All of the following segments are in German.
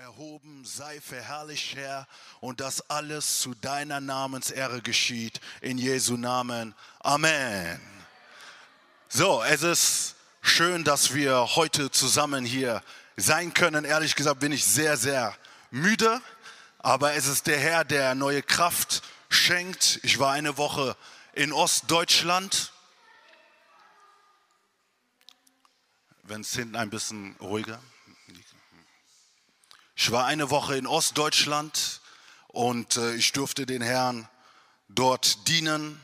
Erhoben, sei verherrlicht, Herr, und dass alles zu deiner Namensehre geschieht. In Jesu Namen. Amen. So, es ist schön, dass wir heute zusammen hier sein können. Ehrlich gesagt bin ich sehr, sehr müde, aber es ist der Herr, der neue Kraft schenkt. Ich war eine Woche in Ostdeutschland. Wenn es hinten ein bisschen ruhiger. Ich war eine Woche in Ostdeutschland und äh, ich durfte den Herrn dort dienen,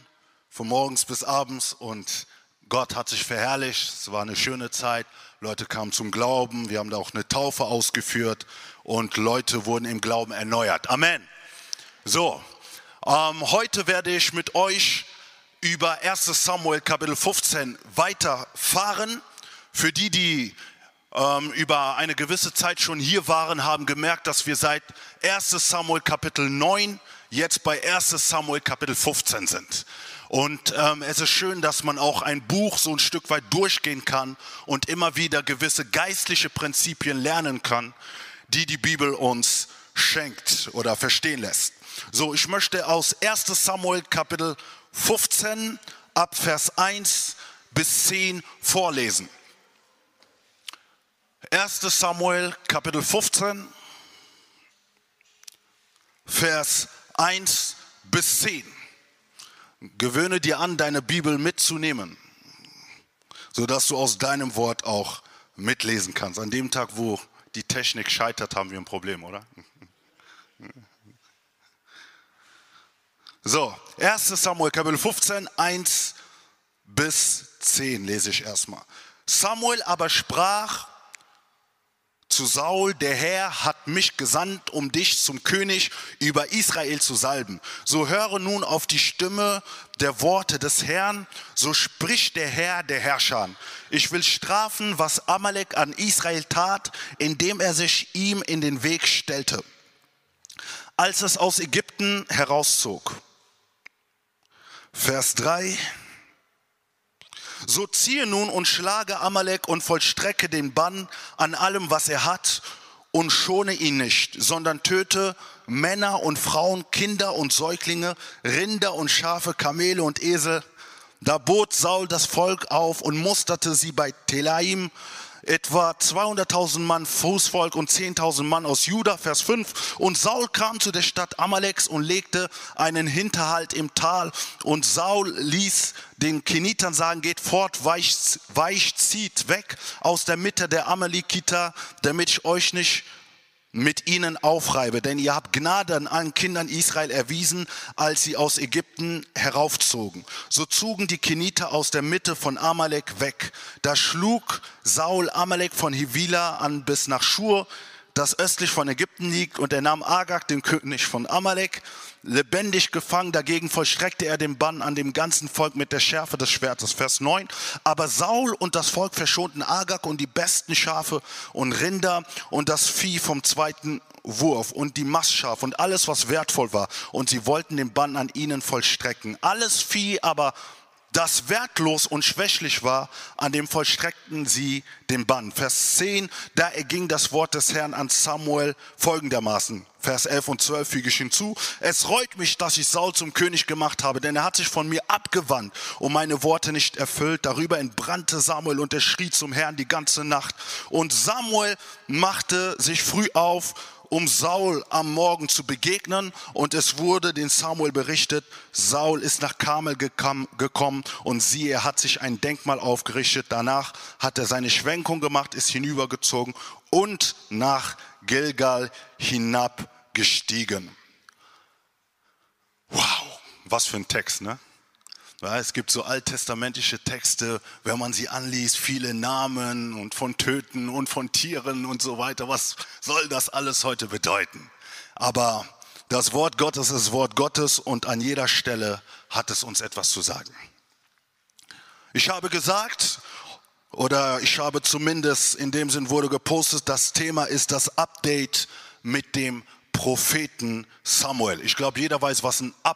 von morgens bis abends und Gott hat sich verherrlicht. Es war eine schöne Zeit. Leute kamen zum Glauben. Wir haben da auch eine Taufe ausgeführt und Leute wurden im Glauben erneuert. Amen. So, ähm, heute werde ich mit euch über 1 Samuel Kapitel 15 weiterfahren. Für die, die ähm, über eine gewisse Zeit schon hier waren, haben gemerkt, dass wir seit 1 Samuel Kapitel 9 jetzt bei 1 Samuel Kapitel 15 sind. Und ähm, es ist schön, dass man auch ein Buch so ein Stück weit durchgehen kann und immer wieder gewisse geistliche Prinzipien lernen kann, die die Bibel uns schenkt oder verstehen lässt. So, ich möchte aus 1 Samuel Kapitel 15 ab Vers 1 bis 10 vorlesen. 1 Samuel Kapitel 15, Vers 1 bis 10. Gewöhne dir an, deine Bibel mitzunehmen, sodass du aus deinem Wort auch mitlesen kannst. An dem Tag, wo die Technik scheitert, haben wir ein Problem, oder? So, 1 Samuel Kapitel 15, 1 bis 10 lese ich erstmal. Samuel aber sprach, zu Saul, der Herr hat mich gesandt, um dich zum König über Israel zu salben. So höre nun auf die Stimme der Worte des Herrn, so spricht der Herr der Herrscher. Ich will strafen, was Amalek an Israel tat, indem er sich ihm in den Weg stellte, als es aus Ägypten herauszog. Vers 3. So ziehe nun und schlage Amalek und vollstrecke den Bann an allem, was er hat, und schone ihn nicht, sondern töte Männer und Frauen, Kinder und Säuglinge, Rinder und Schafe, Kamele und Esel. Da bot Saul das Volk auf und musterte sie bei Telaim etwa 200.000 Mann Fußvolk und 10.000 Mann aus Juda, Vers 5. Und Saul kam zu der Stadt Amaleks und legte einen Hinterhalt im Tal. Und Saul ließ den Kenitern sagen, geht fort, weicht, weicht, zieht weg aus der Mitte der Amalekiter, damit ich euch nicht mit ihnen aufreibe, denn ihr habt Gnade an allen Kindern Israel erwiesen, als sie aus Ägypten heraufzogen. So zogen die Keniter aus der Mitte von Amalek weg. Da schlug Saul Amalek von Hivila an bis nach Schur, das östlich von Ägypten liegt, und er nahm Agag, den König von Amalek, lebendig gefangen. Dagegen vollstreckte er den Bann an dem ganzen Volk mit der Schärfe des Schwertes. Vers 9. Aber Saul und das Volk verschonten Agag und die besten Schafe und Rinder und das Vieh vom zweiten Wurf und die Mastschafe und alles, was wertvoll war. Und sie wollten den Bann an ihnen vollstrecken. Alles Vieh aber das wertlos und schwächlich war, an dem vollstreckten sie den Bann. Vers 10, da erging das Wort des Herrn an Samuel folgendermaßen. Vers 11 und 12 füge ich hinzu. Es reut mich, dass ich Saul zum König gemacht habe, denn er hat sich von mir abgewandt und meine Worte nicht erfüllt. Darüber entbrannte Samuel und er schrie zum Herrn die ganze Nacht. Und Samuel machte sich früh auf um Saul am Morgen zu begegnen. Und es wurde den Samuel berichtet, Saul ist nach Karmel gekommen und siehe, er hat sich ein Denkmal aufgerichtet. Danach hat er seine Schwenkung gemacht, ist hinübergezogen und nach Gilgal hinabgestiegen. Wow, was für ein Text, ne? Ja, es gibt so alttestamentliche Texte, wenn man sie anliest, viele Namen und von Töten und von Tieren und so weiter. Was soll das alles heute bedeuten? Aber das Wort Gottes ist Wort Gottes und an jeder Stelle hat es uns etwas zu sagen. Ich habe gesagt, oder ich habe zumindest in dem Sinn wurde gepostet, das Thema ist das Update mit dem Propheten Samuel. Ich glaube, jeder weiß, was ein Update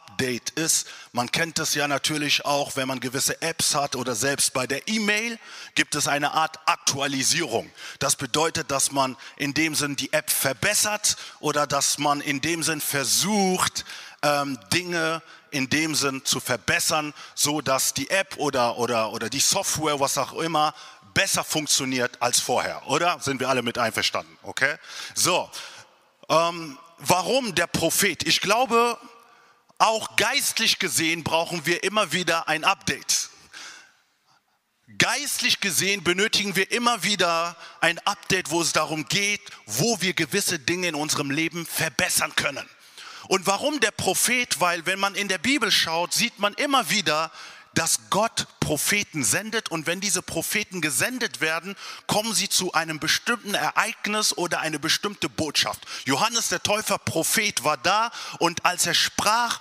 ist. Man kennt das ja natürlich auch, wenn man gewisse Apps hat oder selbst bei der E-Mail gibt es eine Art Aktualisierung. Das bedeutet, dass man in dem Sinn die App verbessert oder dass man in dem Sinn versucht, ähm, Dinge in dem Sinn zu verbessern, so dass die App oder, oder, oder die Software, was auch immer, besser funktioniert als vorher, oder? Sind wir alle mit einverstanden, okay? So, ähm, warum der Prophet? Ich glaube, auch geistlich gesehen brauchen wir immer wieder ein Update. Geistlich gesehen benötigen wir immer wieder ein Update, wo es darum geht, wo wir gewisse Dinge in unserem Leben verbessern können. Und warum der Prophet? Weil wenn man in der Bibel schaut, sieht man immer wieder, dass Gott Propheten sendet und wenn diese Propheten gesendet werden, kommen sie zu einem bestimmten Ereignis oder eine bestimmte Botschaft. Johannes der Täufer Prophet war da und als er sprach,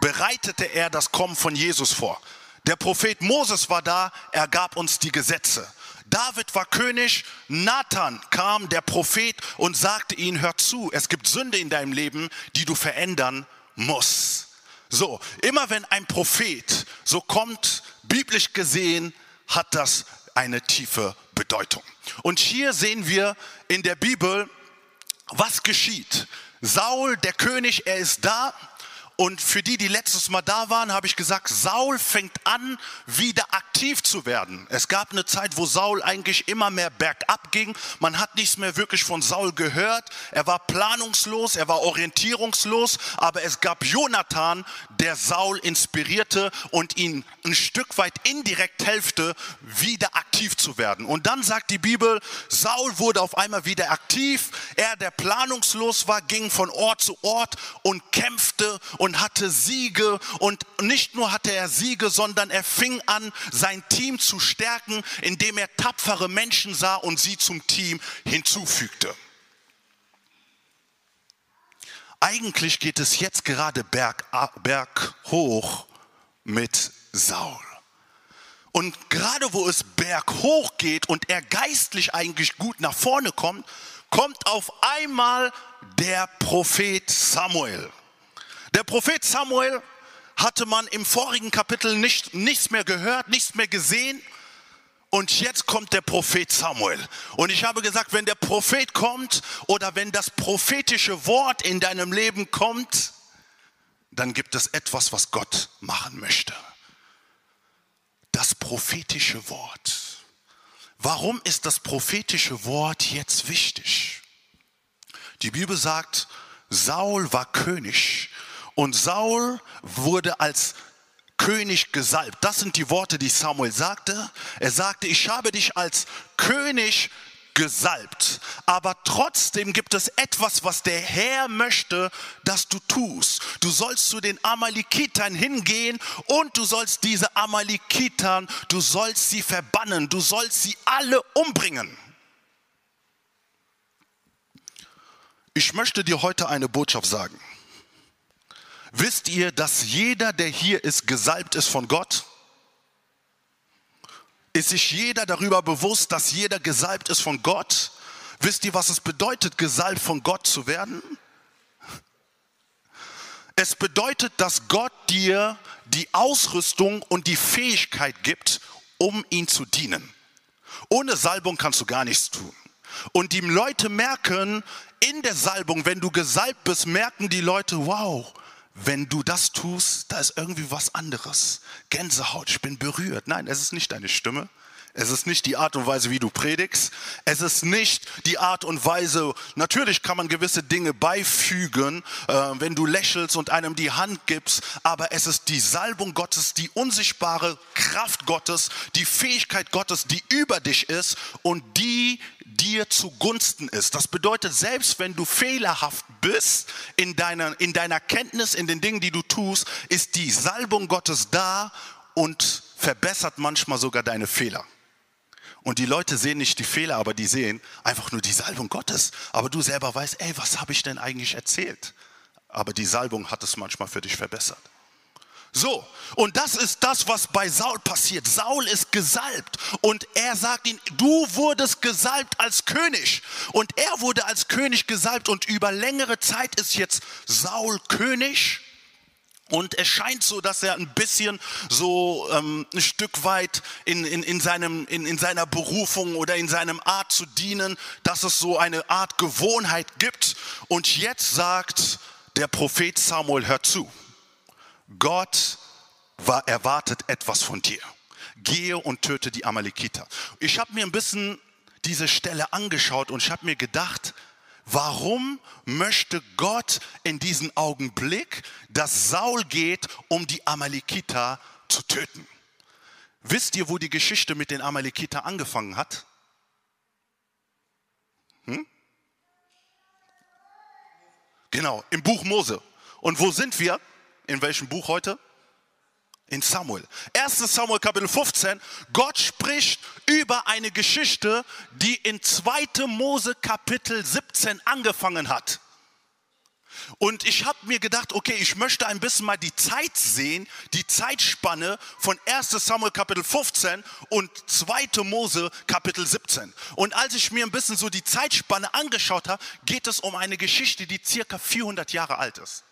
bereitete er das Kommen von Jesus vor. Der Prophet Moses war da, er gab uns die Gesetze. David war König, Nathan kam, der Prophet, und sagte ihnen, hör zu, es gibt Sünde in deinem Leben, die du verändern musst. So, immer wenn ein Prophet so kommt, biblisch gesehen, hat das eine tiefe Bedeutung. Und hier sehen wir in der Bibel, was geschieht. Saul, der König, er ist da und für die, die letztes Mal da waren, habe ich gesagt, Saul fängt an, wieder aktiv zu werden. Es gab eine Zeit, wo Saul eigentlich immer mehr bergab ging. Man hat nichts mehr wirklich von Saul gehört. Er war planungslos, er war orientierungslos, aber es gab Jonathan, der Saul inspirierte und ihn ein Stück weit indirekt helfte, wieder aktiv zu werden. Und dann sagt die Bibel, Saul wurde auf einmal wieder aktiv. Er, der planungslos war, ging von Ort zu Ort und kämpfte und und hatte Siege. Und nicht nur hatte er Siege, sondern er fing an, sein Team zu stärken, indem er tapfere Menschen sah und sie zum Team hinzufügte. Eigentlich geht es jetzt gerade berg, berghoch mit Saul. Und gerade wo es berghoch geht und er geistlich eigentlich gut nach vorne kommt, kommt auf einmal der Prophet Samuel. Der Prophet Samuel hatte man im vorigen Kapitel nicht, nichts mehr gehört, nichts mehr gesehen. Und jetzt kommt der Prophet Samuel. Und ich habe gesagt, wenn der Prophet kommt oder wenn das prophetische Wort in deinem Leben kommt, dann gibt es etwas, was Gott machen möchte. Das prophetische Wort. Warum ist das prophetische Wort jetzt wichtig? Die Bibel sagt, Saul war König und Saul wurde als König gesalbt. Das sind die Worte, die Samuel sagte. Er sagte, ich habe dich als König gesalbt. Aber trotzdem gibt es etwas, was der Herr möchte, dass du tust. Du sollst zu den Amalekitern hingehen und du sollst diese Amalekitern, du sollst sie verbannen, du sollst sie alle umbringen. Ich möchte dir heute eine Botschaft sagen. Wisst ihr, dass jeder, der hier ist, gesalbt ist von Gott? Ist sich jeder darüber bewusst, dass jeder gesalbt ist von Gott? Wisst ihr, was es bedeutet, gesalbt von Gott zu werden? Es bedeutet, dass Gott dir die Ausrüstung und die Fähigkeit gibt, um ihn zu dienen. Ohne Salbung kannst du gar nichts tun. Und die Leute merken in der Salbung, wenn du gesalbt bist, merken die Leute, wow, wenn du das tust, da ist irgendwie was anderes. Gänsehaut, ich bin berührt. Nein, es ist nicht deine Stimme. Es ist nicht die Art und Weise, wie du predigst. Es ist nicht die Art und Weise, natürlich kann man gewisse Dinge beifügen, äh, wenn du lächelst und einem die Hand gibst, aber es ist die Salbung Gottes, die unsichtbare Kraft Gottes, die Fähigkeit Gottes, die über dich ist und die dir zugunsten ist. Das bedeutet, selbst wenn du fehlerhaft bist in deiner, in deiner Kenntnis, in den Dingen, die du tust, ist die Salbung Gottes da und verbessert manchmal sogar deine Fehler. Und die Leute sehen nicht die Fehler, aber die sehen einfach nur die Salbung Gottes. Aber du selber weißt, ey, was habe ich denn eigentlich erzählt? Aber die Salbung hat es manchmal für dich verbessert. So, und das ist das, was bei Saul passiert. Saul ist gesalbt und er sagt ihm, du wurdest gesalbt als König. Und er wurde als König gesalbt und über längere Zeit ist jetzt Saul König. Und es scheint so, dass er ein bisschen so ähm, ein Stück weit in, in, in, seinem, in, in seiner Berufung oder in seinem Art zu dienen, dass es so eine Art Gewohnheit gibt. Und jetzt sagt der Prophet Samuel, hör zu. Gott war, erwartet etwas von dir. Gehe und töte die Amalekiter. Ich habe mir ein bisschen diese Stelle angeschaut und ich habe mir gedacht, warum möchte Gott in diesem Augenblick, dass Saul geht, um die Amalekiter zu töten? Wisst ihr, wo die Geschichte mit den Amalekiter angefangen hat? Hm? Genau, im Buch Mose. Und wo sind wir? In welchem Buch heute? In Samuel. 1. Samuel Kapitel 15. Gott spricht über eine Geschichte, die in 2. Mose Kapitel 17 angefangen hat. Und ich habe mir gedacht, okay, ich möchte ein bisschen mal die Zeit sehen, die Zeitspanne von 1 Samuel Kapitel 15 und 2. Mose Kapitel 17. Und als ich mir ein bisschen so die Zeitspanne angeschaut habe, geht es um eine Geschichte, die circa 400 Jahre alt ist.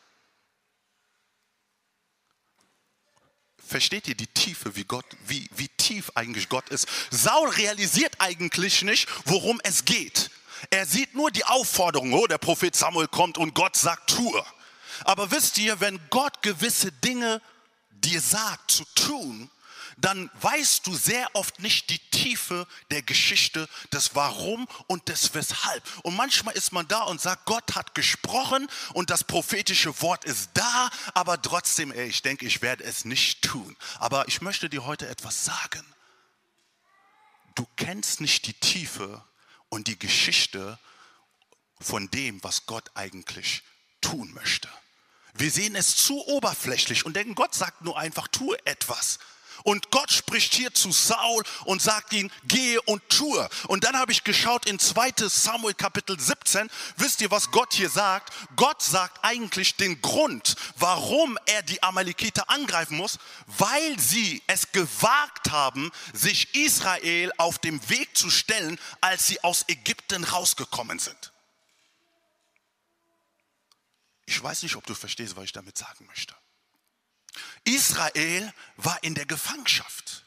Versteht ihr die Tiefe, wie Gott, wie, wie tief eigentlich Gott ist? Saul realisiert eigentlich nicht, worum es geht. Er sieht nur die Aufforderung, oh, der Prophet Samuel kommt und Gott sagt, tue. Aber wisst ihr, wenn Gott gewisse Dinge dir sagt zu tun, dann weißt du sehr oft nicht die Tiefe der Geschichte, des Warum und des Weshalb. Und manchmal ist man da und sagt, Gott hat gesprochen und das prophetische Wort ist da, aber trotzdem, ey, ich denke, ich werde es nicht tun. Aber ich möchte dir heute etwas sagen. Du kennst nicht die Tiefe und die Geschichte von dem, was Gott eigentlich tun möchte. Wir sehen es zu oberflächlich und denken, Gott sagt nur einfach, tue etwas. Und Gott spricht hier zu Saul und sagt ihm, gehe und tue. Und dann habe ich geschaut in 2 Samuel Kapitel 17. Wisst ihr, was Gott hier sagt? Gott sagt eigentlich den Grund, warum er die Amalekiter angreifen muss, weil sie es gewagt haben, sich Israel auf dem Weg zu stellen, als sie aus Ägypten rausgekommen sind. Ich weiß nicht, ob du verstehst, was ich damit sagen möchte. Israel war in der Gefangenschaft.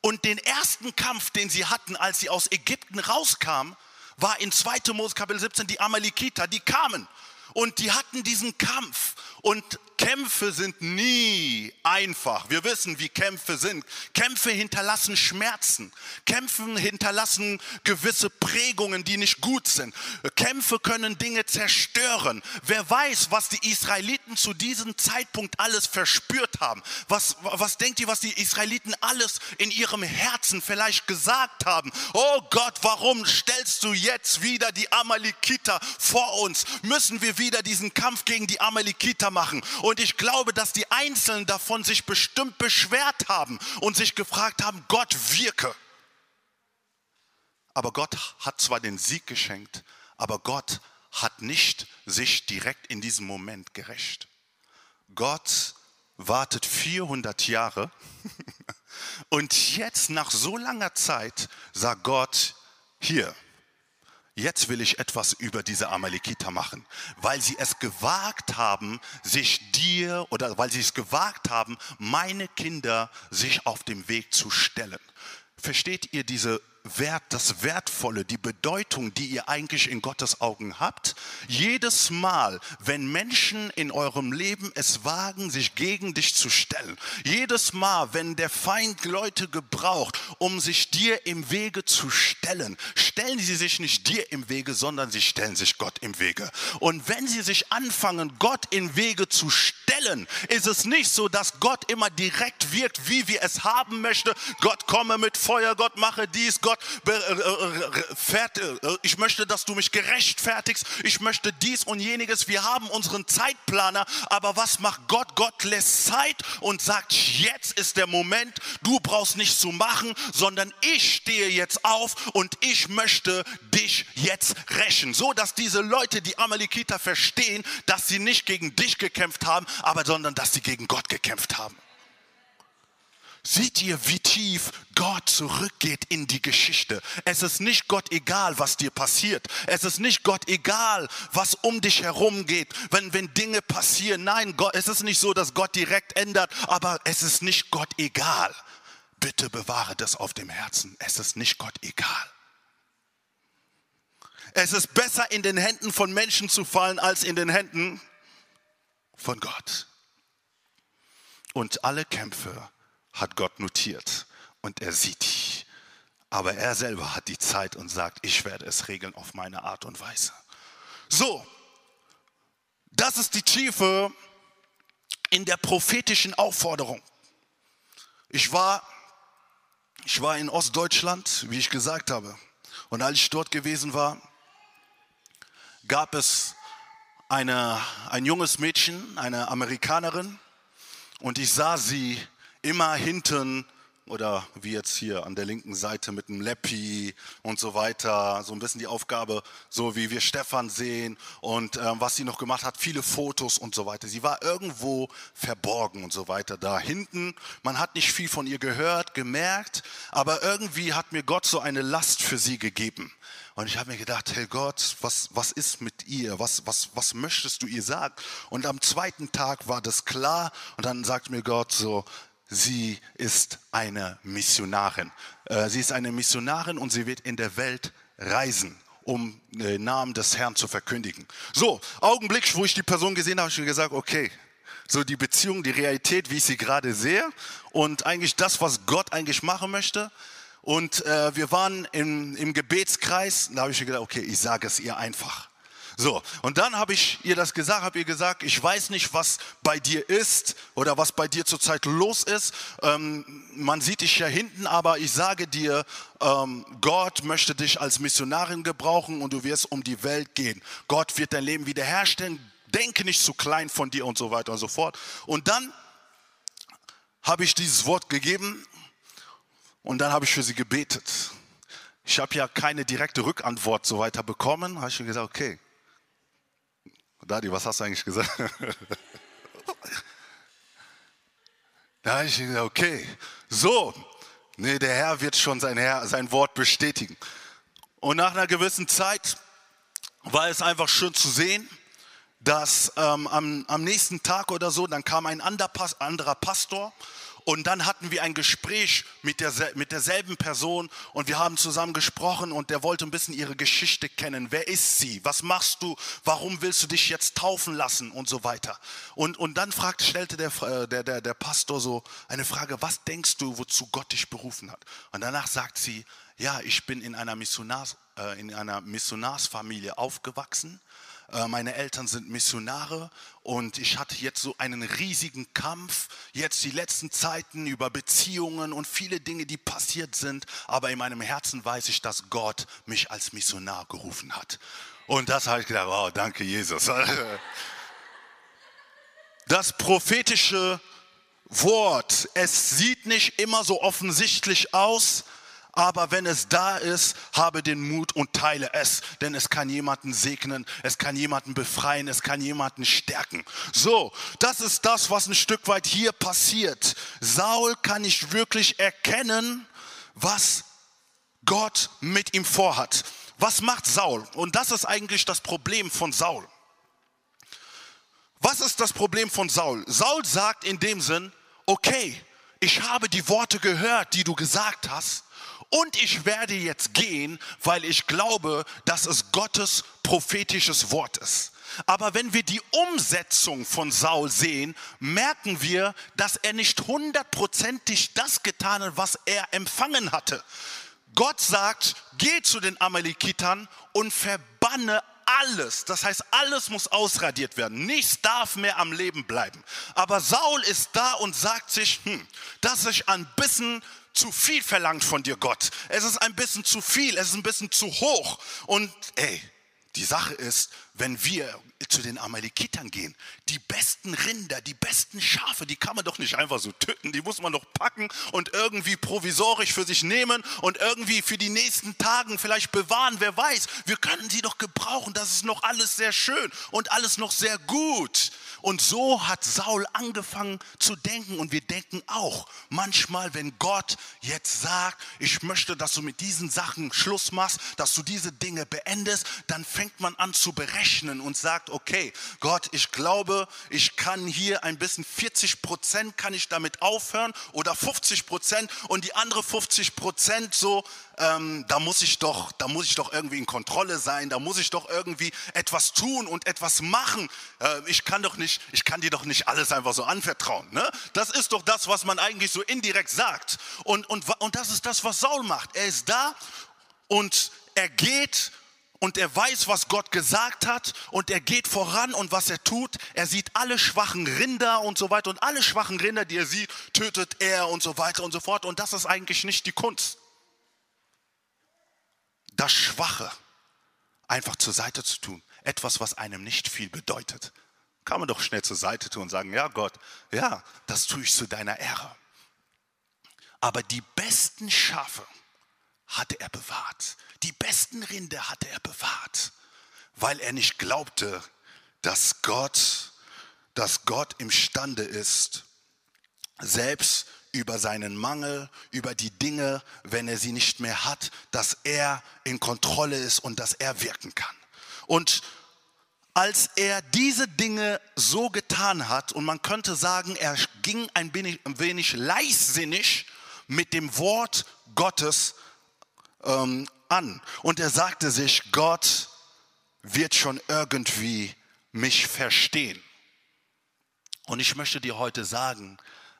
Und den ersten Kampf, den sie hatten, als sie aus Ägypten rauskamen, war in 2. Mose Kapitel 17 die Amalekiter, die kamen und die hatten diesen Kampf und Kämpfe sind nie einfach. Wir wissen, wie Kämpfe sind. Kämpfe hinterlassen Schmerzen. Kämpfe hinterlassen gewisse Prägungen, die nicht gut sind. Kämpfe können Dinge zerstören. Wer weiß, was die Israeliten zu diesem Zeitpunkt alles verspürt haben. Was, was denkt ihr, was die Israeliten alles in ihrem Herzen vielleicht gesagt haben? Oh Gott, warum stellst du jetzt wieder die Amalekiter vor uns? Müssen wir wieder diesen Kampf gegen die Amalekiter machen? Ich glaube, dass die Einzelnen davon sich bestimmt beschwert haben und sich gefragt haben, Gott wirke. Aber Gott hat zwar den Sieg geschenkt, aber Gott hat nicht sich direkt in diesem Moment gerecht. Gott wartet 400 Jahre und jetzt nach so langer Zeit sagt Gott, hier, jetzt will ich etwas über diese Amalekiter machen, weil sie es gewagt haben, sich dir oder weil sie es gewagt haben, meine Kinder sich auf dem Weg zu stellen. Versteht ihr diese Wert, das Wertvolle, die Bedeutung, die ihr eigentlich in Gottes Augen habt. Jedes Mal, wenn Menschen in eurem Leben es wagen, sich gegen dich zu stellen, jedes Mal, wenn der Feind Leute gebraucht, um sich dir im Wege zu stellen, stellen sie sich nicht dir im Wege, sondern sie stellen sich Gott im Wege. Und wenn sie sich anfangen, Gott im Wege zu stellen, ist es nicht so, dass Gott immer direkt wirkt, wie wir es haben möchten. Gott komme mit Feuer, Gott mache dies, Gott, äh, äh, ich möchte, dass du mich gerechtfertigst, ich möchte dies und jeniges. Wir haben unseren Zeitplaner, aber was macht Gott? Gott lässt Zeit und sagt, jetzt ist der Moment, du brauchst nichts zu machen, sondern ich stehe jetzt auf und ich möchte dich jetzt rächen. So, dass diese Leute, die Amalekiter verstehen, dass sie nicht gegen dich gekämpft haben, aber sondern dass sie gegen Gott gekämpft haben. Seht ihr, wie tief Gott zurückgeht in die Geschichte? Es ist nicht Gott egal, was dir passiert. Es ist nicht Gott egal, was um dich herum geht, wenn, wenn Dinge passieren. Nein, Gott, es ist nicht so, dass Gott direkt ändert, aber es ist nicht Gott egal. Bitte bewahre das auf dem Herzen. Es ist nicht Gott egal. Es ist besser in den Händen von Menschen zu fallen als in den Händen von Gott. Und alle Kämpfe hat Gott notiert und er sieht dich. Aber er selber hat die Zeit und sagt, ich werde es regeln auf meine Art und Weise. So, das ist die Tiefe in der prophetischen Aufforderung. Ich war, ich war in Ostdeutschland, wie ich gesagt habe. Und als ich dort gewesen war, gab es eine, ein junges Mädchen, eine Amerikanerin, und ich sah sie immer hinten oder wie jetzt hier an der linken Seite mit einem Leppi und so weiter, so ein bisschen die Aufgabe, so wie wir Stefan sehen und äh, was sie noch gemacht hat, viele Fotos und so weiter. Sie war irgendwo verborgen und so weiter da hinten. Man hat nicht viel von ihr gehört, gemerkt, aber irgendwie hat mir Gott so eine Last für sie gegeben. Und ich habe mir gedacht, hey Gott, was, was ist mit ihr? Was, was, was möchtest du ihr sagen? Und am zweiten Tag war das klar und dann sagt mir Gott so, sie ist eine Missionarin. Äh, sie ist eine Missionarin und sie wird in der Welt reisen um den Namen des Herrn zu verkündigen. So, Augenblick, wo ich die Person gesehen habe, habe ich gesagt, okay, so die Beziehung, die Realität, wie ich sie gerade sehe und eigentlich das, was Gott eigentlich machen möchte. Und äh, wir waren im, im Gebetskreis, da habe ich gedacht, okay, ich sage es ihr einfach. So, und dann habe ich ihr das gesagt, habe ihr gesagt, ich weiß nicht, was bei dir ist oder was bei dir zurzeit los ist. Ähm, man sieht dich ja hinten, aber ich sage dir, ähm, Gott möchte dich als Missionarin gebrauchen und du wirst um die Welt gehen. Gott wird dein Leben wiederherstellen. Denke nicht zu klein von dir und so weiter und so fort. Und dann habe ich dieses Wort gegeben und dann habe ich für sie gebetet. Ich habe ja keine direkte Rückantwort so weiter bekommen. Habe ich gesagt, okay, Dadi, was hast du eigentlich gesagt? da habe ich gesagt, okay, so, nee, der Herr wird schon sein, Herr, sein Wort bestätigen. Und nach einer gewissen Zeit war es einfach schön zu sehen, dass ähm, am, am, nächsten Tag oder so, dann kam ein anderer Pastor und dann hatten wir ein Gespräch mit, der, mit derselben Person und wir haben zusammen gesprochen und der wollte ein bisschen ihre Geschichte kennen. Wer ist sie? Was machst du? Warum willst du dich jetzt taufen lassen? Und so weiter. Und, und dann fragte, stellte der, äh, der, der, der Pastor so eine Frage, was denkst du, wozu Gott dich berufen hat? Und danach sagt sie, ja, ich bin in einer, Missionars, äh, in einer Missionarsfamilie aufgewachsen meine Eltern sind Missionare und ich hatte jetzt so einen riesigen Kampf, jetzt die letzten Zeiten über Beziehungen und viele Dinge, die passiert sind, aber in meinem Herzen weiß ich, dass Gott mich als Missionar gerufen hat. Und das habe ich gedacht, wow, danke Jesus. Das prophetische Wort, es sieht nicht immer so offensichtlich aus, aber wenn es da ist, habe den Mut und teile es, denn es kann jemanden segnen, es kann jemanden befreien, es kann jemanden stärken. So, das ist das, was ein Stück weit hier passiert. Saul kann nicht wirklich erkennen, was Gott mit ihm vorhat. Was macht Saul? Und das ist eigentlich das Problem von Saul. Was ist das Problem von Saul? Saul sagt in dem Sinn, okay, ich habe die Worte gehört, die du gesagt hast und ich werde jetzt gehen, weil ich glaube, dass es Gottes prophetisches Wort ist. Aber wenn wir die Umsetzung von Saul sehen, merken wir, dass er nicht hundertprozentig das getan hat, was er empfangen hatte. Gott sagt, geh zu den Amalekitern und verbanne alles, das heißt, alles muss ausradiert werden. Nichts darf mehr am Leben bleiben. Aber Saul ist da und sagt sich, hm, das ist ein bisschen zu viel verlangt von dir, Gott. Es ist ein bisschen zu viel, es ist ein bisschen zu hoch. Und ey, die Sache ist, wenn wir zu den Amalekitern gehen, die besten Rinder, die besten Schafe, die kann man doch nicht einfach so töten, die muss man doch packen und irgendwie provisorisch für sich nehmen und irgendwie für die nächsten Tagen vielleicht bewahren, wer weiß. Wir können sie doch gebrauchen, das ist noch alles sehr schön und alles noch sehr gut. Und so hat Saul angefangen zu denken. Und wir denken auch manchmal, wenn Gott jetzt sagt, ich möchte, dass du mit diesen Sachen Schluss machst, dass du diese Dinge beendest, dann fängt man an zu berechnen und sagt, okay, Gott, ich glaube, ich kann hier ein bisschen 40 Prozent kann ich damit aufhören oder 50 Prozent und die andere 50 Prozent so, ähm, da muss ich doch, da muss ich doch irgendwie in Kontrolle sein, da muss ich doch irgendwie etwas tun und etwas machen. Äh, ich kann doch nicht, ich kann dir doch nicht alles einfach so anvertrauen. Ne? Das ist doch das, was man eigentlich so indirekt sagt. Und, und, und das ist das, was Saul macht. Er ist da und er geht und er weiß, was Gott gesagt hat und er geht voran und was er tut, er sieht alle schwachen Rinder und so weiter und alle schwachen Rinder, die er sieht, tötet er und so weiter und so fort und das ist eigentlich nicht die Kunst. Das Schwache einfach zur Seite zu tun, etwas, was einem nicht viel bedeutet, kann man doch schnell zur Seite tun und sagen, ja Gott, ja, das tue ich zu deiner Ehre. Aber die besten Schafe, hatte er bewahrt. Die besten Rinde hatte er bewahrt, weil er nicht glaubte, dass Gott, dass Gott imstande ist, selbst über seinen Mangel, über die Dinge, wenn er sie nicht mehr hat, dass er in Kontrolle ist und dass er wirken kann. Und als er diese Dinge so getan hat, und man könnte sagen, er ging ein wenig, ein wenig leichtsinnig mit dem Wort Gottes ähm, an. Und er sagte sich, Gott wird schon irgendwie mich verstehen. Und ich möchte dir heute sagen,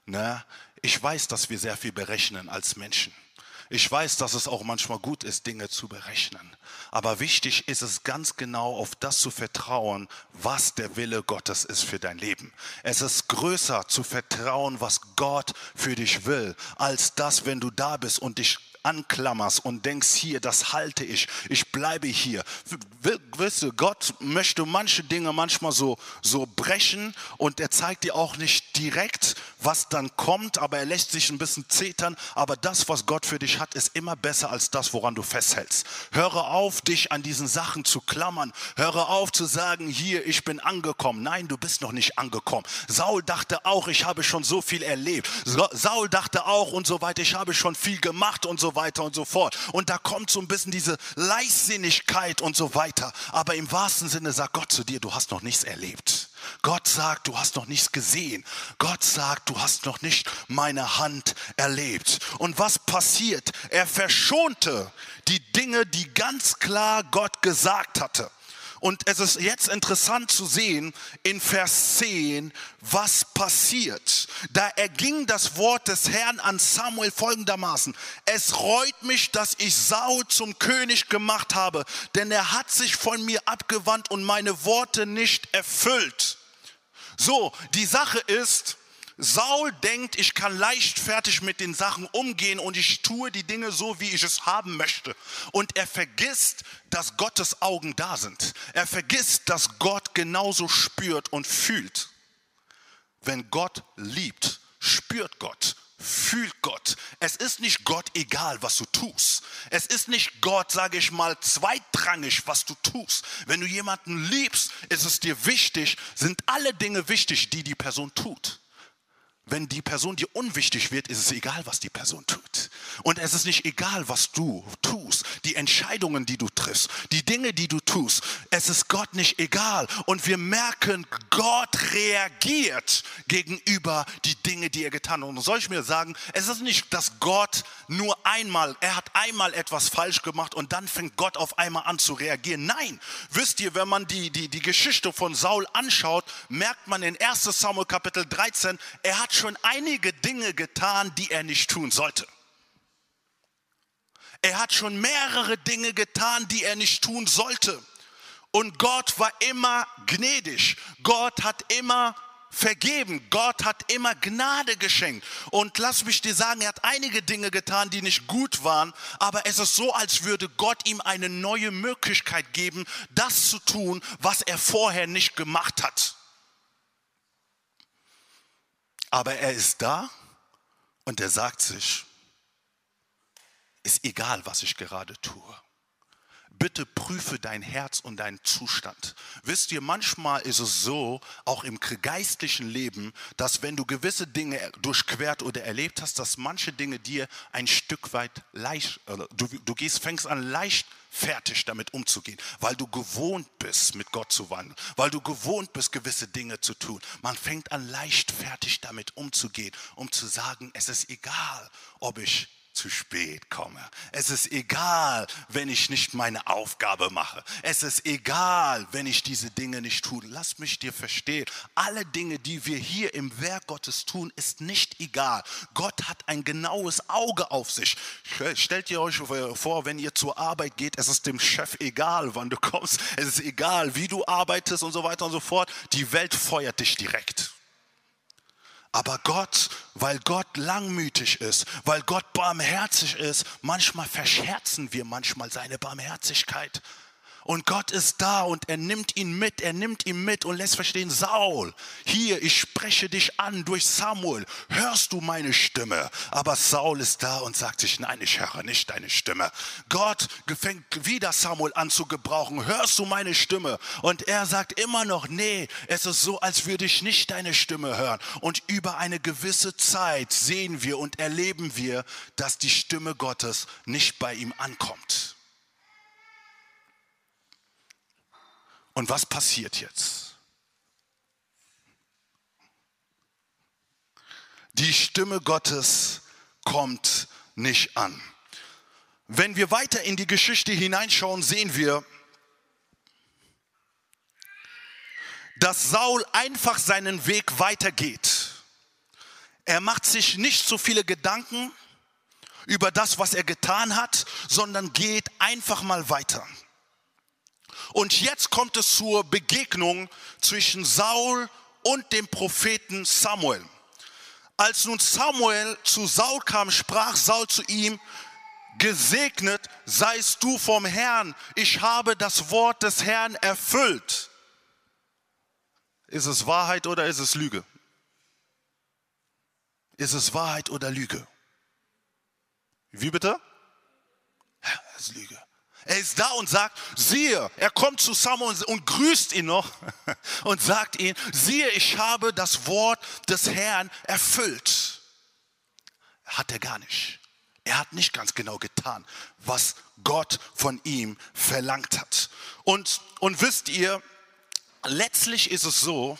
ne, ich weiß, dass wir sehr viel berechnen als Menschen. Ich weiß, dass es auch manchmal gut ist, Dinge zu berechnen. Aber wichtig ist es ganz genau auf das zu vertrauen, was der Wille Gottes ist für dein Leben. Es ist größer zu vertrauen, was Gott für dich will, als das, wenn du da bist und dich anklammerst und denkst, hier, das halte ich, ich bleibe hier. Weißt du, Gott möchte manche Dinge manchmal so, so brechen und er zeigt dir auch nicht direkt, was dann kommt, aber er lässt sich ein bisschen zetern. Aber das, was Gott für dich hat, ist immer besser als das, woran du festhältst. Höre auf, dich an diesen Sachen zu klammern. Höre auf zu sagen, hier, ich bin angekommen. Nein, du bist noch nicht angekommen. Saul dachte auch, ich habe schon so viel erlebt. Saul dachte auch und so weiter, ich habe schon viel gemacht und so weiter und so fort. Und da kommt so ein bisschen diese Leichtsinnigkeit und so weiter. Aber im wahrsten Sinne sagt Gott zu dir, du hast noch nichts erlebt. Gott sagt, du hast noch nichts gesehen. Gott sagt, du hast noch nicht meine Hand erlebt. Und was passiert? Er verschonte die Dinge, die ganz klar Gott gesagt hatte. Und es ist jetzt interessant zu sehen in Vers 10, was passiert. Da erging das Wort des Herrn an Samuel folgendermaßen. Es reut mich, dass ich Saul zum König gemacht habe, denn er hat sich von mir abgewandt und meine Worte nicht erfüllt. So, die Sache ist, Saul denkt, ich kann leichtfertig mit den Sachen umgehen und ich tue die Dinge so, wie ich es haben möchte. Und er vergisst, dass Gottes Augen da sind. Er vergisst, dass Gott genauso spürt und fühlt. Wenn Gott liebt, spürt Gott, fühlt Gott. Es ist nicht Gott egal, was du tust. Es ist nicht Gott, sage ich mal, zweitrangig, was du tust. Wenn du jemanden liebst, ist es dir wichtig, sind alle Dinge wichtig, die die Person tut. Wenn die Person dir unwichtig wird, ist es egal, was die Person tut. Und es ist nicht egal, was du tust, die Entscheidungen, die du triffst, die Dinge, die du tust. Es ist Gott nicht egal. Und wir merken, Gott reagiert gegenüber die Dinge, die er getan hat. Und soll ich mir sagen, es ist nicht, dass Gott nur einmal, er hat einmal etwas falsch gemacht und dann fängt Gott auf einmal an zu reagieren. Nein, wisst ihr, wenn man die, die, die Geschichte von Saul anschaut, merkt man in 1 Samuel Kapitel 13, er hat schon einige Dinge getan, die er nicht tun sollte. Er hat schon mehrere Dinge getan, die er nicht tun sollte. Und Gott war immer gnädig. Gott hat immer vergeben. Gott hat immer Gnade geschenkt. Und lass mich dir sagen, er hat einige Dinge getan, die nicht gut waren, aber es ist so, als würde Gott ihm eine neue Möglichkeit geben, das zu tun, was er vorher nicht gemacht hat. Aber er ist da und er sagt sich, ist egal, was ich gerade tue bitte prüfe dein Herz und deinen Zustand. Wisst ihr, manchmal ist es so, auch im geistlichen Leben, dass wenn du gewisse Dinge durchquert oder erlebt hast, dass manche Dinge dir ein Stück weit leicht, du, du gehst, fängst an leicht fertig damit umzugehen, weil du gewohnt bist, mit Gott zu wandeln, weil du gewohnt bist, gewisse Dinge zu tun. Man fängt an leicht fertig damit umzugehen, um zu sagen, es ist egal, ob ich zu spät komme. Es ist egal, wenn ich nicht meine Aufgabe mache. Es ist egal, wenn ich diese Dinge nicht tue. Lass mich dir verstehen. Alle Dinge, die wir hier im Werk Gottes tun, ist nicht egal. Gott hat ein genaues Auge auf sich. Stellt ihr euch vor, wenn ihr zur Arbeit geht, es ist dem Chef egal, wann du kommst. Es ist egal, wie du arbeitest und so weiter und so fort. Die Welt feuert dich direkt. Aber Gott, weil Gott langmütig ist, weil Gott barmherzig ist, manchmal verscherzen wir manchmal seine Barmherzigkeit. Und Gott ist da und er nimmt ihn mit, er nimmt ihn mit und lässt verstehen, Saul, hier, ich spreche dich an durch Samuel, hörst du meine Stimme? Aber Saul ist da und sagt sich, nein, ich höre nicht deine Stimme. Gott fängt wieder Samuel an zu gebrauchen, hörst du meine Stimme? Und er sagt immer noch, nee, es ist so, als würde ich nicht deine Stimme hören. Und über eine gewisse Zeit sehen wir und erleben wir, dass die Stimme Gottes nicht bei ihm ankommt. Und was passiert jetzt? Die Stimme Gottes kommt nicht an. Wenn wir weiter in die Geschichte hineinschauen, sehen wir, dass Saul einfach seinen Weg weitergeht. Er macht sich nicht so viele Gedanken über das, was er getan hat, sondern geht einfach mal weiter. Und jetzt kommt es zur Begegnung zwischen Saul und dem Propheten Samuel. Als nun Samuel zu Saul kam, sprach Saul zu ihm, gesegnet seist du vom Herrn, ich habe das Wort des Herrn erfüllt. Ist es Wahrheit oder ist es Lüge? Ist es Wahrheit oder Lüge? Wie bitte? Es ist Lüge. Er ist da und sagt, siehe, er kommt zu Samuel und grüßt ihn noch und sagt ihm, siehe, ich habe das Wort des Herrn erfüllt. Hat er gar nicht. Er hat nicht ganz genau getan, was Gott von ihm verlangt hat. Und, und wisst ihr, letztlich ist es so,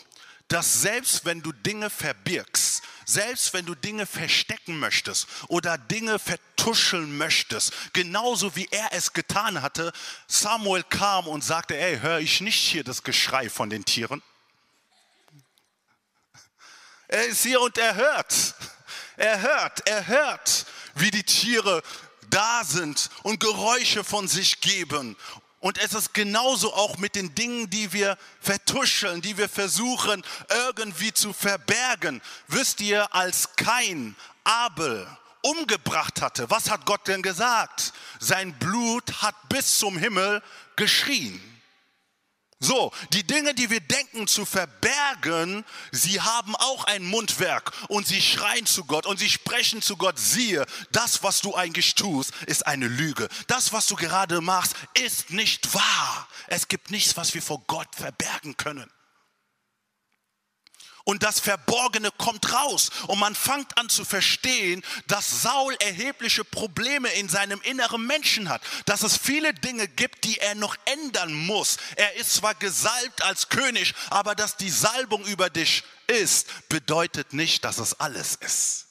dass selbst wenn du Dinge verbirgst, selbst wenn du Dinge verstecken möchtest oder Dinge vertuscheln möchtest, genauso wie er es getan hatte, Samuel kam und sagte, ey, höre ich nicht hier das Geschrei von den Tieren? Er ist hier und er hört. Er hört, er hört, wie die Tiere da sind und Geräusche von sich geben und es ist genauso auch mit den Dingen, die wir vertuscheln, die wir versuchen irgendwie zu verbergen. Wisst ihr, als kein Abel umgebracht hatte, was hat Gott denn gesagt? Sein Blut hat bis zum Himmel geschrien. So, die Dinge, die wir denken zu verbergen, sie haben auch ein Mundwerk und sie schreien zu Gott und sie sprechen zu Gott, siehe, das, was du eigentlich tust, ist eine Lüge. Das, was du gerade machst, ist nicht wahr. Es gibt nichts, was wir vor Gott verbergen können und das Verborgene kommt raus. Und man fängt an zu verstehen, dass Saul erhebliche Probleme in seinem inneren Menschen hat, dass es viele Dinge gibt, die er noch ändern muss. Er ist zwar gesalbt als König, aber dass die Salbung über dich ist, bedeutet nicht, dass es alles ist.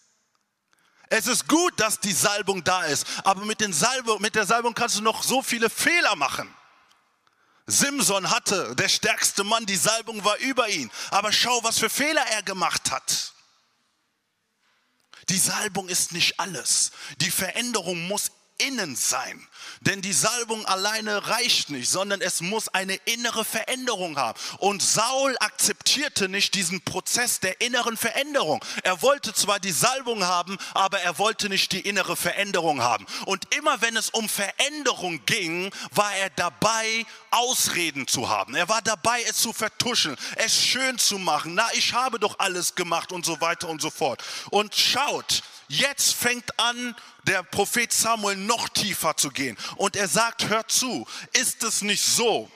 Es ist gut, dass die Salbung da ist, aber mit, Salbung, mit der Salbung kannst du noch so viele Fehler machen. Simson hatte, der stärkste Mann, die Salbung war über ihn. Aber schau, was für Fehler er gemacht hat. Die Salbung ist nicht alles. Die Veränderung muss innen sein. Denn die Salbung alleine reicht nicht, sondern es muss eine innere Veränderung haben. Und Saul akzeptierte nicht diesen Prozess der inneren Veränderung. Er wollte zwar die Salbung haben, aber er wollte nicht die innere Veränderung haben. Und immer wenn es um Veränderung ging, war er dabei, Ausreden zu haben. Er war dabei, es zu vertuschen, es schön zu machen. Na, ich habe doch alles gemacht und so weiter und so fort. Und schaut, Jetzt fängt an, der Prophet Samuel noch tiefer zu gehen. Und er sagt, hör zu, ist es nicht so,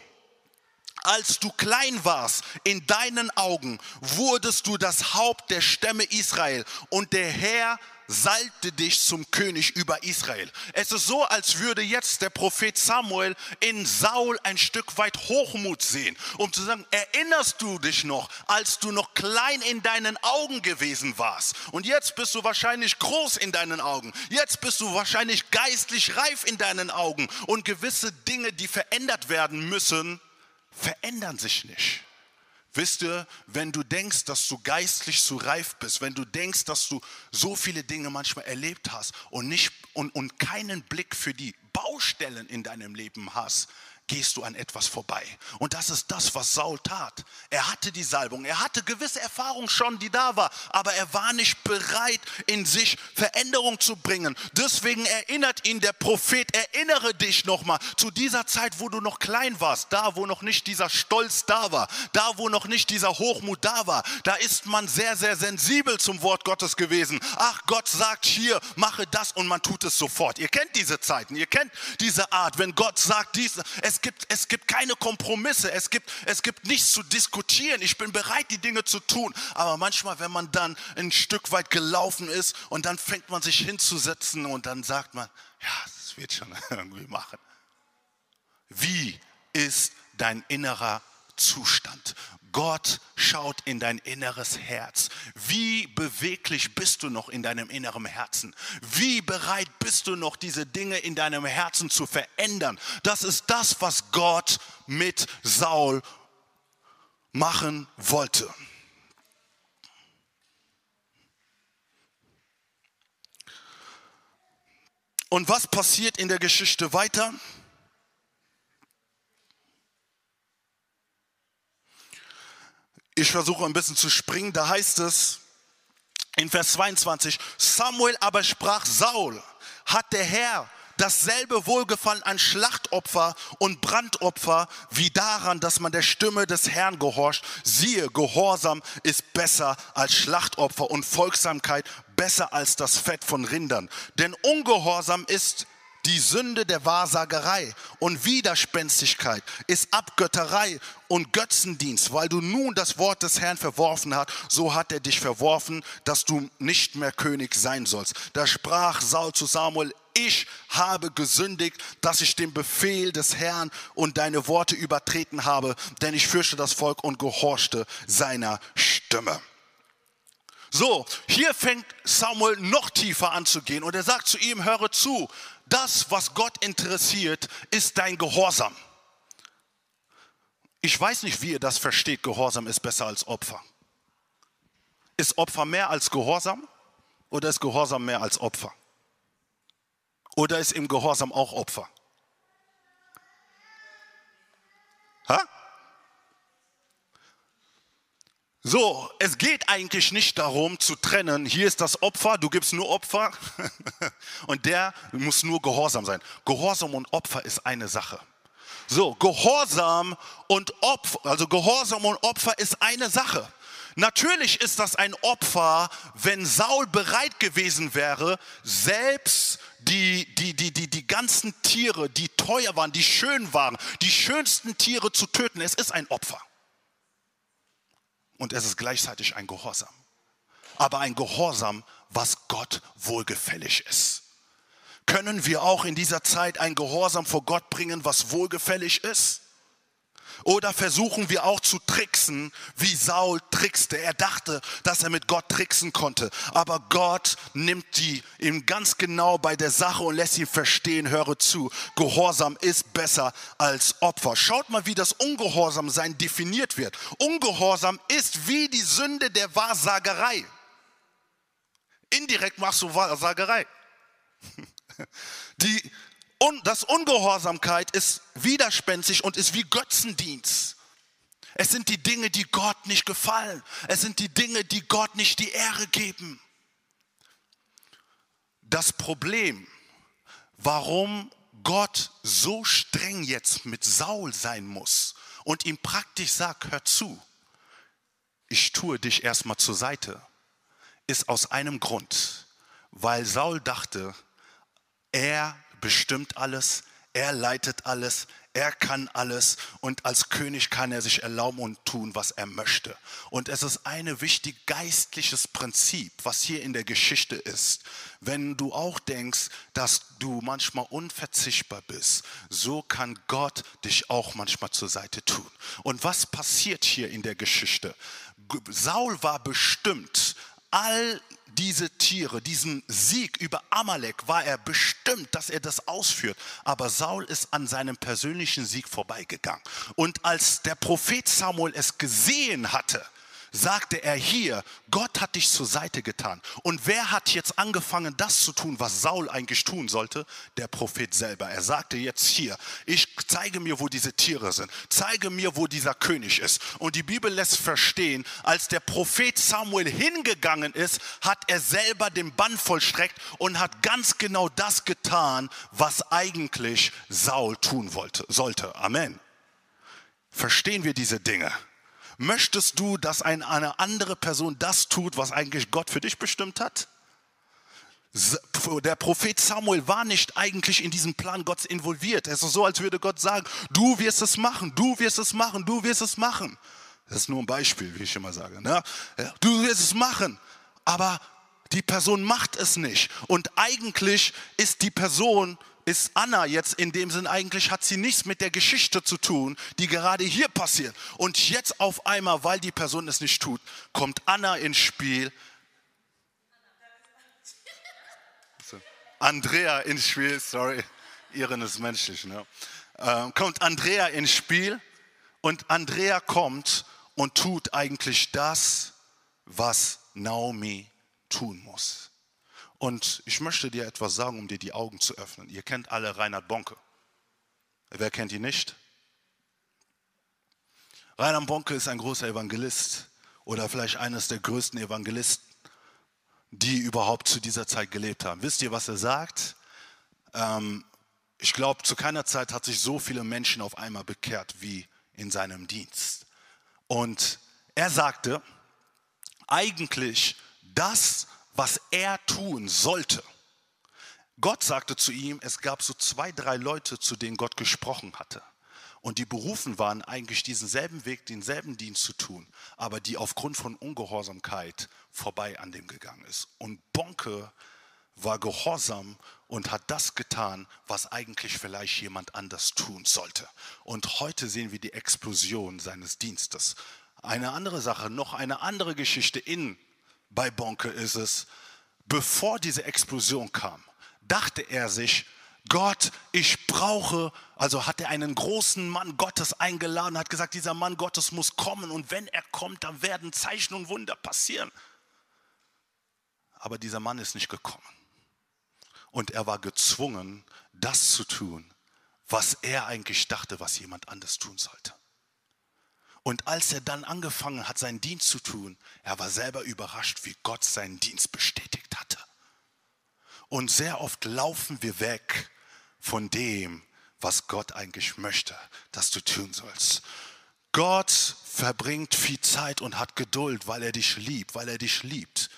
als du klein warst in deinen Augen, wurdest du das Haupt der Stämme Israel und der Herr salbte dich zum König über Israel. Es ist so, als würde jetzt der Prophet Samuel in Saul ein Stück weit Hochmut sehen, um zu sagen, erinnerst du dich noch, als du noch klein in deinen Augen gewesen warst? Und jetzt bist du wahrscheinlich groß in deinen Augen. Jetzt bist du wahrscheinlich geistlich reif in deinen Augen. Und gewisse Dinge, die verändert werden müssen, verändern sich nicht. Wisst ihr, wenn du denkst, dass du geistlich zu reif bist, wenn du denkst, dass du so viele Dinge manchmal erlebt hast und, nicht, und, und keinen Blick für die Baustellen in deinem Leben hast, gehst du an etwas vorbei. Und das ist das, was Saul tat. Er hatte die Salbung, er hatte gewisse Erfahrung schon, die da war, aber er war nicht bereit, in sich Veränderung zu bringen. Deswegen erinnert ihn der Prophet, erinnere dich nochmal zu dieser Zeit, wo du noch klein warst, da, wo noch nicht dieser Stolz da war, da, wo noch nicht dieser Hochmut da war. Da ist man sehr, sehr sensibel zum Wort Gottes gewesen. Ach, Gott sagt hier, mache das und man tut es sofort. Ihr kennt diese Zeiten, ihr kennt diese Art, wenn Gott sagt dies, es gibt, es gibt keine Kompromisse, es gibt, es gibt nichts zu diskutieren. Ich bin bereit, die Dinge zu tun. Aber manchmal, wenn man dann ein Stück weit gelaufen ist und dann fängt man sich hinzusetzen und dann sagt man, ja, das wird schon irgendwie machen. Wie ist dein innerer Zustand? Gott schaut in dein inneres Herz. Wie beweglich bist du noch in deinem inneren Herzen? Wie bereit bist du noch, diese Dinge in deinem Herzen zu verändern? Das ist das, was Gott mit Saul machen wollte. Und was passiert in der Geschichte weiter? Ich versuche ein bisschen zu springen. Da heißt es in Vers 22, Samuel aber sprach, Saul, hat der Herr dasselbe Wohlgefallen an Schlachtopfer und Brandopfer wie daran, dass man der Stimme des Herrn gehorcht. Siehe, Gehorsam ist besser als Schlachtopfer und Folgsamkeit besser als das Fett von Rindern. Denn Ungehorsam ist die Sünde der Wahrsagerei und Widerspenstigkeit ist Abgötterei und Götzendienst, weil du nun das Wort des Herrn verworfen hast, so hat er dich verworfen, dass du nicht mehr König sein sollst. Da sprach Saul zu Samuel, ich habe gesündigt, dass ich den Befehl des Herrn und deine Worte übertreten habe, denn ich fürchte das Volk und gehorchte seiner Stimme. So, hier fängt Samuel noch tiefer an zu gehen und er sagt zu ihm, höre zu, das, was Gott interessiert, ist dein Gehorsam. Ich weiß nicht, wie ihr das versteht, Gehorsam ist besser als Opfer. Ist Opfer mehr als Gehorsam oder ist Gehorsam mehr als Opfer? Oder ist im Gehorsam auch Opfer? Ha? So, es geht eigentlich nicht darum zu trennen, hier ist das Opfer, du gibst nur Opfer und der muss nur gehorsam sein. Gehorsam und Opfer ist eine Sache. So, Gehorsam und Opfer, also Gehorsam und Opfer ist eine Sache. Natürlich ist das ein Opfer, wenn Saul bereit gewesen wäre, selbst die, die, die, die, die ganzen Tiere, die teuer waren, die schön waren, die schönsten Tiere zu töten. Es ist ein Opfer und es ist gleichzeitig ein Gehorsam. Aber ein Gehorsam, was Gott wohlgefällig ist. Können wir auch in dieser Zeit ein Gehorsam vor Gott bringen, was wohlgefällig ist? Oder versuchen wir auch zu tricksen, wie Saul trickste. Er dachte, dass er mit Gott tricksen konnte. Aber Gott nimmt die ihm ganz genau bei der Sache und lässt ihn verstehen, höre zu, Gehorsam ist besser als Opfer. Schaut mal, wie das Ungehorsamsein definiert wird. Ungehorsam ist wie die Sünde der Wahrsagerei. Indirekt machst du Wahrsagerei. Die, un, das Ungehorsamkeit ist widerspenstig und ist wie Götzendienst. Es sind die Dinge, die Gott nicht gefallen. Es sind die Dinge, die Gott nicht die Ehre geben. Das Problem, warum Gott so streng jetzt mit Saul sein muss und ihm praktisch sagt, hör zu, ich tue dich erstmal zur Seite, ist aus einem Grund, weil Saul dachte, er bestimmt alles, er leitet alles, er kann alles und als König kann er sich erlauben und tun, was er möchte. Und es ist ein wichtig geistliches Prinzip, was hier in der Geschichte ist. Wenn du auch denkst, dass du manchmal unverzichtbar bist, so kann Gott dich auch manchmal zur Seite tun. Und was passiert hier in der Geschichte? Saul war bestimmt, all diese Tiere, diesen Sieg über Amalek war er bestimmt, dass er das ausführt. Aber Saul ist an seinem persönlichen Sieg vorbeigegangen. Und als der Prophet Samuel es gesehen hatte, sagte er hier, Gott hat dich zur Seite getan. Und wer hat jetzt angefangen, das zu tun, was Saul eigentlich tun sollte? Der Prophet selber. Er sagte jetzt hier, ich zeige mir, wo diese Tiere sind. Zeige mir, wo dieser König ist. Und die Bibel lässt verstehen, als der Prophet Samuel hingegangen ist, hat er selber den Bann vollstreckt und hat ganz genau das getan, was eigentlich Saul tun wollte, sollte. Amen. Verstehen wir diese Dinge? Möchtest du, dass eine andere Person das tut, was eigentlich Gott für dich bestimmt hat? Der Prophet Samuel war nicht eigentlich in diesem Plan Gottes involviert. Es ist so, als würde Gott sagen, du wirst es machen, du wirst es machen, du wirst es machen. Das ist nur ein Beispiel, wie ich immer sage. Ne? Du wirst es machen, aber die Person macht es nicht. Und eigentlich ist die Person ist Anna jetzt in dem Sinn eigentlich, hat sie nichts mit der Geschichte zu tun, die gerade hier passiert. Und jetzt auf einmal, weil die Person es nicht tut, kommt Anna ins Spiel. Andrea ins Spiel, sorry, Ihren ist menschlich, ne? Äh, kommt Andrea ins Spiel und Andrea kommt und tut eigentlich das, was Naomi tun muss. Und ich möchte dir etwas sagen, um dir die Augen zu öffnen. Ihr kennt alle Reinhard Bonke. Wer kennt ihn nicht? Reinhard Bonke ist ein großer Evangelist oder vielleicht eines der größten Evangelisten, die überhaupt zu dieser Zeit gelebt haben. Wisst ihr, was er sagt? Ähm, ich glaube, zu keiner Zeit hat sich so viele Menschen auf einmal bekehrt wie in seinem Dienst. Und er sagte, eigentlich das, was er tun sollte. Gott sagte zu ihm, es gab so zwei, drei Leute, zu denen Gott gesprochen hatte. Und die berufen waren, eigentlich diesen selben Weg, denselben Dienst zu tun, aber die aufgrund von Ungehorsamkeit vorbei an dem gegangen ist. Und Bonke war gehorsam und hat das getan, was eigentlich vielleicht jemand anders tun sollte. Und heute sehen wir die Explosion seines Dienstes. Eine andere Sache, noch eine andere Geschichte in bei Bonke ist es, bevor diese Explosion kam, dachte er sich, Gott, ich brauche, also hat er einen großen Mann Gottes eingeladen, hat gesagt, dieser Mann Gottes muss kommen und wenn er kommt, dann werden Zeichen und Wunder passieren. Aber dieser Mann ist nicht gekommen. Und er war gezwungen, das zu tun, was er eigentlich dachte, was jemand anders tun sollte. Und als er dann angefangen hat, seinen Dienst zu tun, er war selber überrascht, wie Gott seinen Dienst bestätigt hatte. Und sehr oft laufen wir weg von dem, was Gott eigentlich möchte, dass du tun sollst. Gott verbringt viel Zeit und hat Geduld, weil er dich liebt, weil er dich liebt.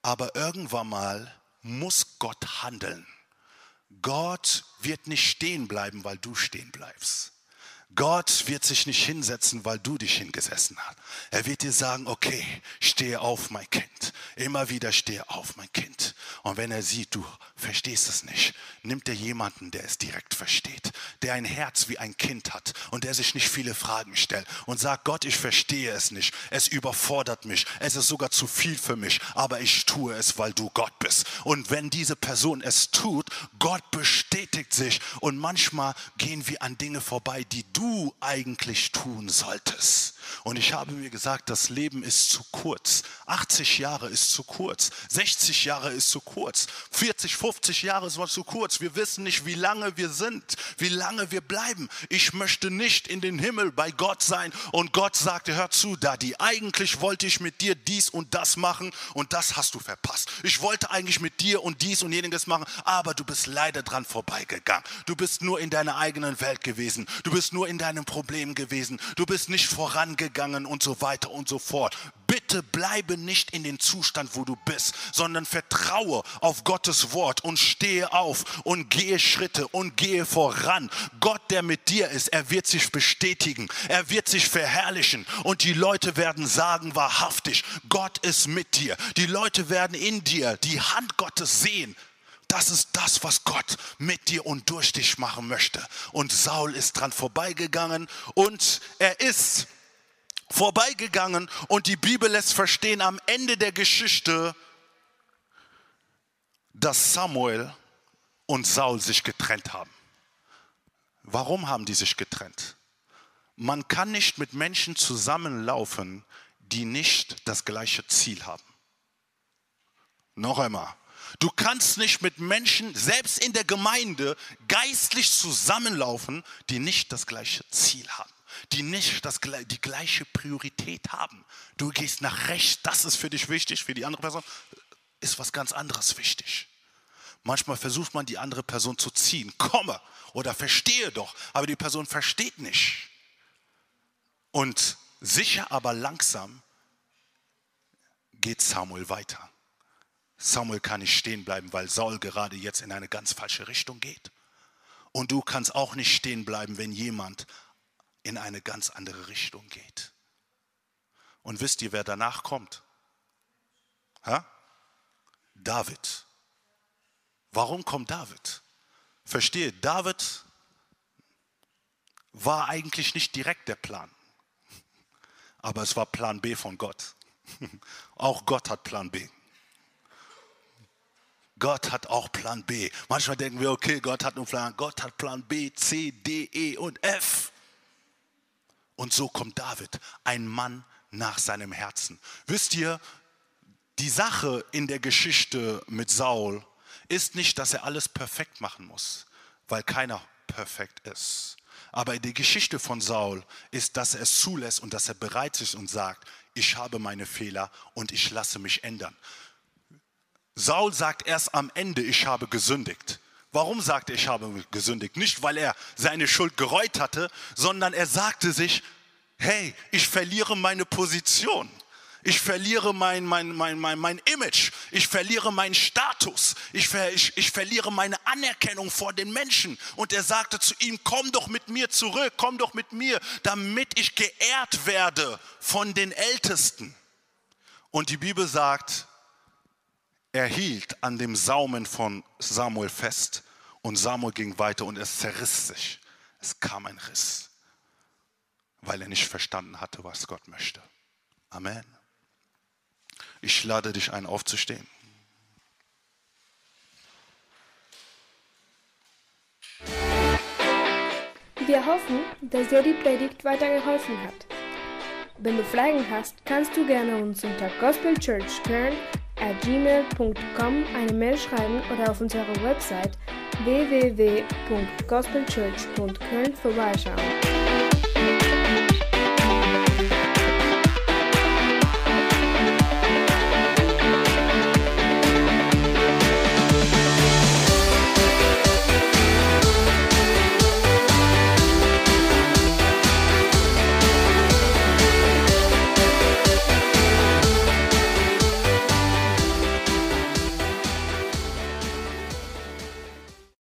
Aber irgendwann mal muss Gott handeln. Gott wird nicht stehen bleiben, weil du stehen bleibst. Gott wird sich nicht hinsetzen, weil du dich hingesessen hast. Er wird dir sagen, okay, stehe auf, mein Kind. Immer wieder stehe auf, mein Kind. Und wenn er sieht, du verstehst es nicht, nimmt er jemanden, der es direkt versteht, der ein Herz wie ein Kind hat und der sich nicht viele Fragen stellt und sagt, Gott, ich verstehe es nicht. Es überfordert mich. Es ist sogar zu viel für mich, aber ich tue es, weil du Gott bist. Und wenn diese Person es tut, Gott bestätigt sich. Und manchmal gehen wir an Dinge vorbei, die du du eigentlich tun solltest. Und ich habe mir gesagt, das Leben ist zu kurz. 80 Jahre ist zu kurz. 60 Jahre ist zu kurz. 40, 50 Jahre ist zu kurz. Wir wissen nicht, wie lange wir sind, wie lange wir bleiben. Ich möchte nicht in den Himmel bei Gott sein. Und Gott sagte, hör zu, Daddy, eigentlich wollte ich mit dir dies und das machen und das hast du verpasst. Ich wollte eigentlich mit dir und dies und jeniges machen, aber du bist leider dran vorbeigegangen. Du bist nur in deiner eigenen Welt gewesen. Du bist nur in deinem Problem gewesen. Du bist nicht vorangegangen und so weiter und so fort. Bitte bleibe nicht in den Zustand, wo du bist, sondern vertraue auf Gottes Wort und stehe auf und gehe Schritte und gehe voran. Gott, der mit dir ist, er wird sich bestätigen, er wird sich verherrlichen und die Leute werden sagen wahrhaftig, Gott ist mit dir. Die Leute werden in dir die Hand Gottes sehen. Das ist das, was Gott mit dir und durch dich machen möchte. Und Saul ist dran vorbeigegangen und er ist vorbeigegangen und die Bibel lässt verstehen am Ende der Geschichte, dass Samuel und Saul sich getrennt haben. Warum haben die sich getrennt? Man kann nicht mit Menschen zusammenlaufen, die nicht das gleiche Ziel haben. Noch einmal. Du kannst nicht mit Menschen, selbst in der Gemeinde, geistlich zusammenlaufen, die nicht das gleiche Ziel haben die nicht das, die gleiche Priorität haben. Du gehst nach rechts, das ist für dich wichtig, für die andere Person ist was ganz anderes wichtig. Manchmal versucht man die andere Person zu ziehen, komme oder verstehe doch, aber die Person versteht nicht. Und sicher, aber langsam geht Samuel weiter. Samuel kann nicht stehen bleiben, weil Saul gerade jetzt in eine ganz falsche Richtung geht. Und du kannst auch nicht stehen bleiben, wenn jemand in eine ganz andere Richtung geht. Und wisst ihr, wer danach kommt? Ha? David. Warum kommt David? Verstehe, David war eigentlich nicht direkt der Plan, aber es war Plan B von Gott. Auch Gott hat Plan B. Gott hat auch Plan B. Manchmal denken wir, okay, Gott hat einen Plan. Gott hat Plan B, C, D, E und F. Und so kommt David, ein Mann nach seinem Herzen. Wisst ihr, die Sache in der Geschichte mit Saul ist nicht, dass er alles perfekt machen muss, weil keiner perfekt ist. Aber die Geschichte von Saul ist, dass er es zulässt und dass er bereit ist und sagt, ich habe meine Fehler und ich lasse mich ändern. Saul sagt erst am Ende, ich habe gesündigt. Warum sagte er, ich habe gesündigt? Nicht, weil er seine Schuld gereut hatte, sondern er sagte sich, hey, ich verliere meine Position. Ich verliere mein, mein, mein, mein, mein Image. Ich verliere meinen Status. Ich, ver, ich, ich verliere meine Anerkennung vor den Menschen. Und er sagte zu ihm, komm doch mit mir zurück, komm doch mit mir, damit ich geehrt werde von den Ältesten. Und die Bibel sagt, er hielt an dem Saumen von Samuel fest und Samuel ging weiter und es zerriss sich. Es kam ein Riss, weil er nicht verstanden hatte, was Gott möchte. Amen. Ich lade dich ein, aufzustehen. Wir hoffen, dass dir die Predigt weitergeholfen hat. Wenn du Fragen hast, kannst du gerne uns unter Gospel Church Köln gmail.com eine Mail schreiben oder auf unserer Website www.gospelchurch.köln vorbeischauen.